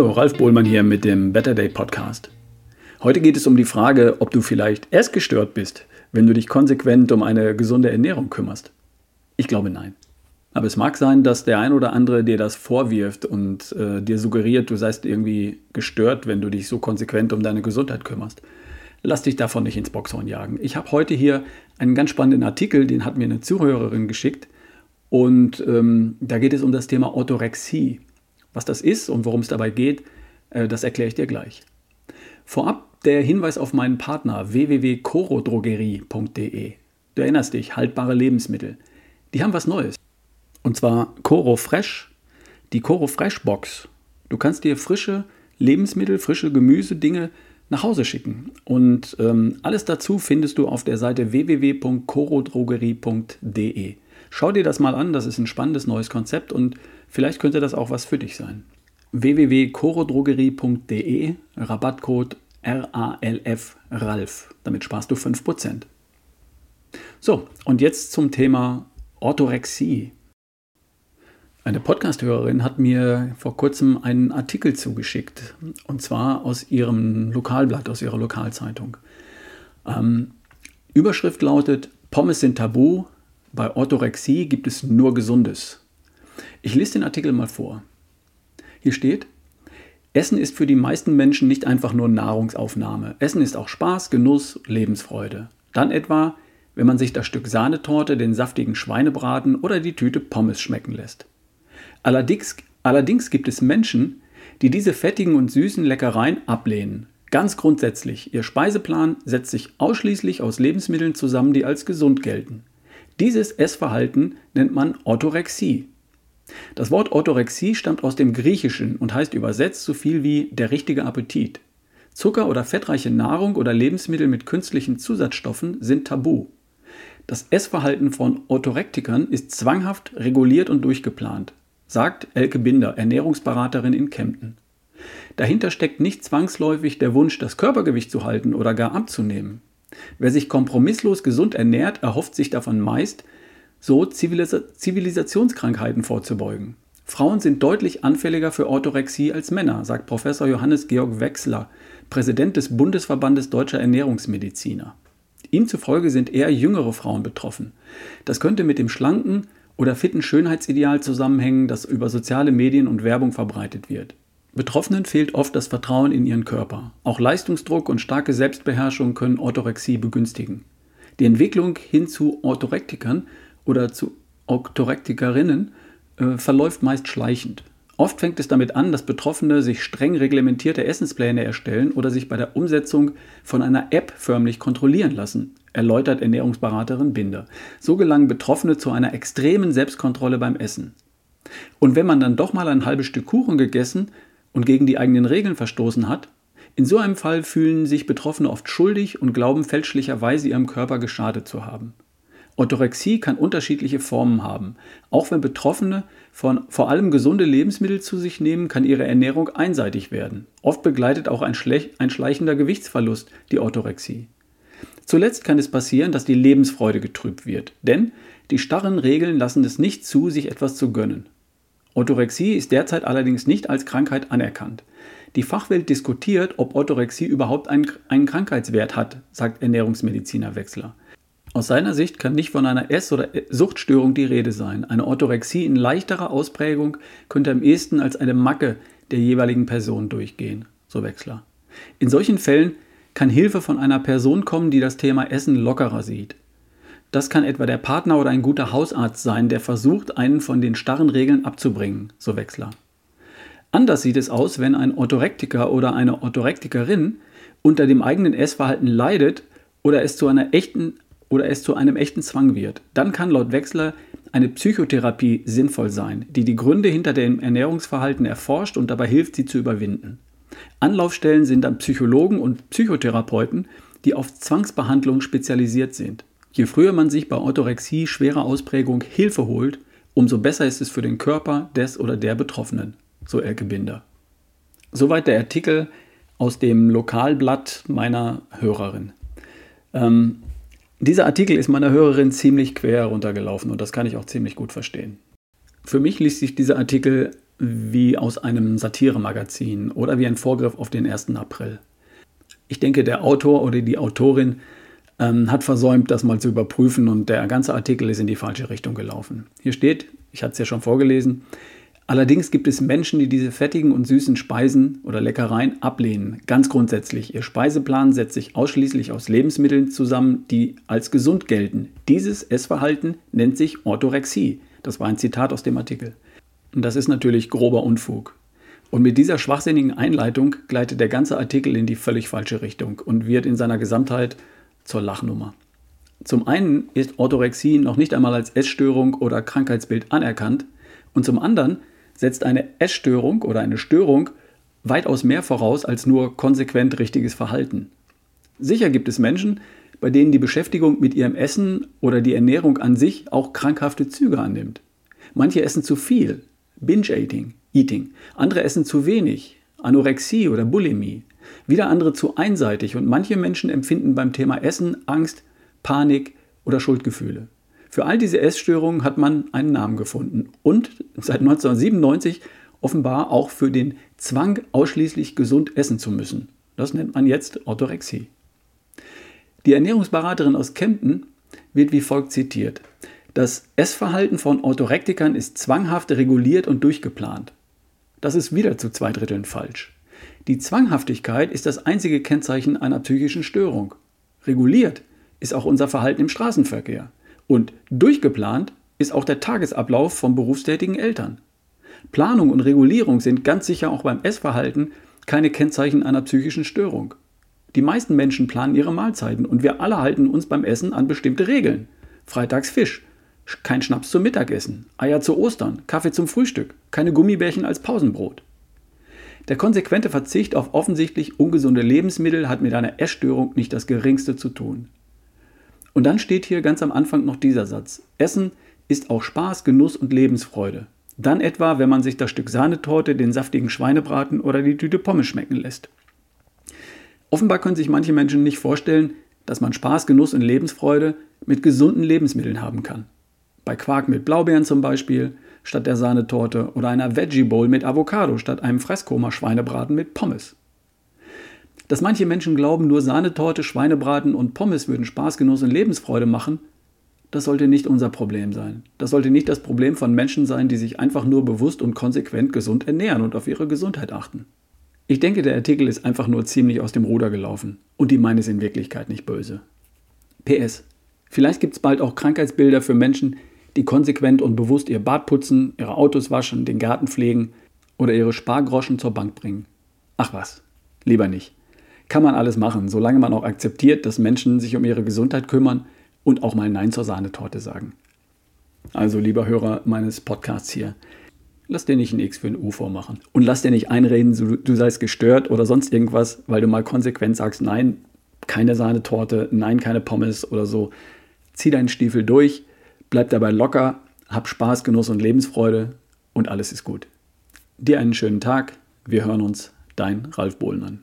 Hallo, Ralf Bohlmann hier mit dem Better Day Podcast. Heute geht es um die Frage, ob du vielleicht erst gestört bist, wenn du dich konsequent um eine gesunde Ernährung kümmerst. Ich glaube nein. Aber es mag sein, dass der ein oder andere dir das vorwirft und äh, dir suggeriert, du seist irgendwie gestört, wenn du dich so konsequent um deine Gesundheit kümmerst. Lass dich davon nicht ins Boxhorn jagen. Ich habe heute hier einen ganz spannenden Artikel, den hat mir eine Zuhörerin geschickt. Und ähm, da geht es um das Thema Orthorexie. Was das ist und worum es dabei geht, äh, das erkläre ich dir gleich. Vorab der Hinweis auf meinen Partner www.corodrogerie.de. Du erinnerst dich, haltbare Lebensmittel. Die haben was Neues. Und zwar Coro Fresh, die Coro Fresh Box. Du kannst dir frische Lebensmittel, frische Gemüse, Dinge nach Hause schicken. Und ähm, alles dazu findest du auf der Seite www.corodrogerie.de. Schau dir das mal an, das ist ein spannendes neues Konzept und vielleicht könnte das auch was für dich sein. www.corodrogerie.de, Rabattcode RALF RALF, damit sparst du 5%. So, und jetzt zum Thema Orthorexie. Eine Podcasthörerin hat mir vor kurzem einen Artikel zugeschickt, und zwar aus ihrem Lokalblatt, aus ihrer Lokalzeitung. Ähm, Überschrift lautet: Pommes sind tabu, bei Orthorexie gibt es nur Gesundes. Ich lese den Artikel mal vor. Hier steht: Essen ist für die meisten Menschen nicht einfach nur Nahrungsaufnahme. Essen ist auch Spaß, Genuss, Lebensfreude. Dann etwa, wenn man sich das Stück Sahnetorte, den saftigen Schweinebraten oder die Tüte Pommes schmecken lässt. Allerdings, allerdings gibt es Menschen, die diese fettigen und süßen Leckereien ablehnen. Ganz grundsätzlich, ihr Speiseplan setzt sich ausschließlich aus Lebensmitteln zusammen, die als gesund gelten. Dieses Essverhalten nennt man Orthorexie. Das Wort Orthorexie stammt aus dem Griechischen und heißt übersetzt so viel wie der richtige Appetit. Zucker oder fettreiche Nahrung oder Lebensmittel mit künstlichen Zusatzstoffen sind tabu. Das Essverhalten von Orthorektikern ist zwanghaft reguliert und durchgeplant sagt Elke Binder, Ernährungsberaterin in Kempten. Dahinter steckt nicht zwangsläufig der Wunsch, das Körpergewicht zu halten oder gar abzunehmen. Wer sich kompromisslos gesund ernährt, erhofft sich davon meist, so Zivilis Zivilisationskrankheiten vorzubeugen. Frauen sind deutlich anfälliger für Orthorexie als Männer, sagt Professor Johannes Georg Wechsler, Präsident des Bundesverbandes Deutscher Ernährungsmediziner. Ihm zufolge sind eher jüngere Frauen betroffen. Das könnte mit dem schlanken, oder fitten Schönheitsideal zusammenhängen, das über soziale Medien und Werbung verbreitet wird. Betroffenen fehlt oft das Vertrauen in ihren Körper. Auch Leistungsdruck und starke Selbstbeherrschung können Orthorexie begünstigen. Die Entwicklung hin zu Orthorektikern oder zu Orthorektikerinnen äh, verläuft meist schleichend. Oft fängt es damit an, dass Betroffene sich streng reglementierte Essenspläne erstellen oder sich bei der Umsetzung von einer App förmlich kontrollieren lassen, erläutert Ernährungsberaterin Binder. So gelangen Betroffene zu einer extremen Selbstkontrolle beim Essen. Und wenn man dann doch mal ein halbes Stück Kuchen gegessen und gegen die eigenen Regeln verstoßen hat, in so einem Fall fühlen sich Betroffene oft schuldig und glauben fälschlicherweise ihrem Körper geschadet zu haben. Orthorexie kann unterschiedliche Formen haben. Auch wenn Betroffene von vor allem gesunde Lebensmittel zu sich nehmen, kann ihre Ernährung einseitig werden. Oft begleitet auch ein, ein schleichender Gewichtsverlust die Orthorexie. Zuletzt kann es passieren, dass die Lebensfreude getrübt wird, denn die starren Regeln lassen es nicht zu, sich etwas zu gönnen. Orthorexie ist derzeit allerdings nicht als Krankheit anerkannt. Die Fachwelt diskutiert, ob Orthorexie überhaupt einen, einen Krankheitswert hat, sagt Ernährungsmediziner Wechsler. Aus seiner Sicht kann nicht von einer Ess- oder Suchtstörung die Rede sein. Eine Orthorexie in leichterer Ausprägung könnte am ehesten als eine Macke der jeweiligen Person durchgehen, so Wechsler. In solchen Fällen kann Hilfe von einer Person kommen, die das Thema Essen lockerer sieht. Das kann etwa der Partner oder ein guter Hausarzt sein, der versucht, einen von den starren Regeln abzubringen, so Wechsler. Anders sieht es aus, wenn ein Orthorektiker oder eine Orthorektikerin unter dem eigenen Essverhalten leidet oder es zu einer echten oder es zu einem echten Zwang wird, dann kann laut Wechsler eine Psychotherapie sinnvoll sein, die die Gründe hinter dem Ernährungsverhalten erforscht und dabei hilft, sie zu überwinden. Anlaufstellen sind dann Psychologen und Psychotherapeuten, die auf Zwangsbehandlung spezialisiert sind. Je früher man sich bei Orthorexie schwerer Ausprägung Hilfe holt, umso besser ist es für den Körper des oder der Betroffenen, so Elke Binder. Soweit der Artikel aus dem Lokalblatt meiner Hörerin. Ähm, dieser Artikel ist meiner Hörerin ziemlich quer runtergelaufen und das kann ich auch ziemlich gut verstehen. Für mich liest sich dieser Artikel wie aus einem Satiremagazin oder wie ein Vorgriff auf den 1. April. Ich denke, der Autor oder die Autorin ähm, hat versäumt, das mal zu überprüfen und der ganze Artikel ist in die falsche Richtung gelaufen. Hier steht, ich hatte es ja schon vorgelesen, allerdings gibt es Menschen, die diese fettigen und süßen Speisen oder Leckereien ablehnen. Ganz grundsätzlich. Ihr Speiseplan setzt sich ausschließlich aus Lebensmitteln zusammen, die als gesund gelten. Dieses Essverhalten nennt sich Orthorexie. Das war ein Zitat aus dem Artikel. Und das ist natürlich grober Unfug. Und mit dieser schwachsinnigen Einleitung gleitet der ganze Artikel in die völlig falsche Richtung und wird in seiner Gesamtheit zur Lachnummer. Zum einen ist Orthorexie noch nicht einmal als Essstörung oder Krankheitsbild anerkannt und zum anderen setzt eine Essstörung oder eine Störung weitaus mehr voraus als nur konsequent richtiges Verhalten. Sicher gibt es Menschen, bei denen die Beschäftigung mit ihrem Essen oder die Ernährung an sich auch krankhafte Züge annimmt. Manche essen zu viel, Binge-Eating, Eating. Andere essen zu wenig, Anorexie oder Bulimie. Wieder andere zu einseitig und manche Menschen empfinden beim Thema Essen Angst, Panik oder Schuldgefühle. Für all diese Essstörungen hat man einen Namen gefunden und seit 1997 offenbar auch für den Zwang, ausschließlich gesund essen zu müssen. Das nennt man jetzt Orthorexie. Die Ernährungsberaterin aus Kempten wird wie folgt zitiert. Das Essverhalten von Orthorektikern ist zwanghaft reguliert und durchgeplant. Das ist wieder zu zwei Dritteln falsch. Die Zwanghaftigkeit ist das einzige Kennzeichen einer psychischen Störung. Reguliert ist auch unser Verhalten im Straßenverkehr. Und durchgeplant ist auch der Tagesablauf von berufstätigen Eltern. Planung und Regulierung sind ganz sicher auch beim Essverhalten keine Kennzeichen einer psychischen Störung. Die meisten Menschen planen ihre Mahlzeiten und wir alle halten uns beim Essen an bestimmte Regeln. Freitags Fisch, kein Schnaps zum Mittagessen, Eier zu Ostern, Kaffee zum Frühstück, keine Gummibärchen als Pausenbrot. Der konsequente Verzicht auf offensichtlich ungesunde Lebensmittel hat mit einer Essstörung nicht das geringste zu tun. Und dann steht hier ganz am Anfang noch dieser Satz. Essen ist auch Spaß, Genuss und Lebensfreude. Dann etwa, wenn man sich das Stück Sahnetorte, den saftigen Schweinebraten oder die Tüte Pommes schmecken lässt. Offenbar können sich manche Menschen nicht vorstellen, dass man Spaß, Genuss und Lebensfreude mit gesunden Lebensmitteln haben kann. Bei Quark mit Blaubeeren zum Beispiel, statt der Sahnetorte oder einer Veggie Bowl mit Avocado statt einem Fresskoma-Schweinebraten mit Pommes. Dass manche Menschen glauben, nur Sahnetorte, Schweinebraten und Pommes würden Spaßgenuss und Lebensfreude machen, das sollte nicht unser Problem sein. Das sollte nicht das Problem von Menschen sein, die sich einfach nur bewusst und konsequent gesund ernähren und auf ihre Gesundheit achten. Ich denke, der Artikel ist einfach nur ziemlich aus dem Ruder gelaufen und die meine es in Wirklichkeit nicht böse. PS. Vielleicht gibt es bald auch Krankheitsbilder für Menschen, die konsequent und bewusst ihr Bad putzen, ihre Autos waschen, den Garten pflegen oder ihre Spargroschen zur Bank bringen. Ach was, lieber nicht. Kann man alles machen, solange man auch akzeptiert, dass Menschen sich um ihre Gesundheit kümmern und auch mal Nein zur Sahnetorte sagen. Also, lieber Hörer meines Podcasts hier, lass dir nicht ein X für ein U vormachen. Und lass dir nicht einreden, du, seist gestört oder sonst irgendwas, weil du mal konsequent sagst, nein, keine Sahnetorte, nein, keine Pommes oder so. Zieh deinen Stiefel durch, Bleib dabei locker, hab Spaß, Genuss und Lebensfreude und alles ist gut. Dir einen schönen Tag. Wir hören uns. Dein Ralf Bohlmann.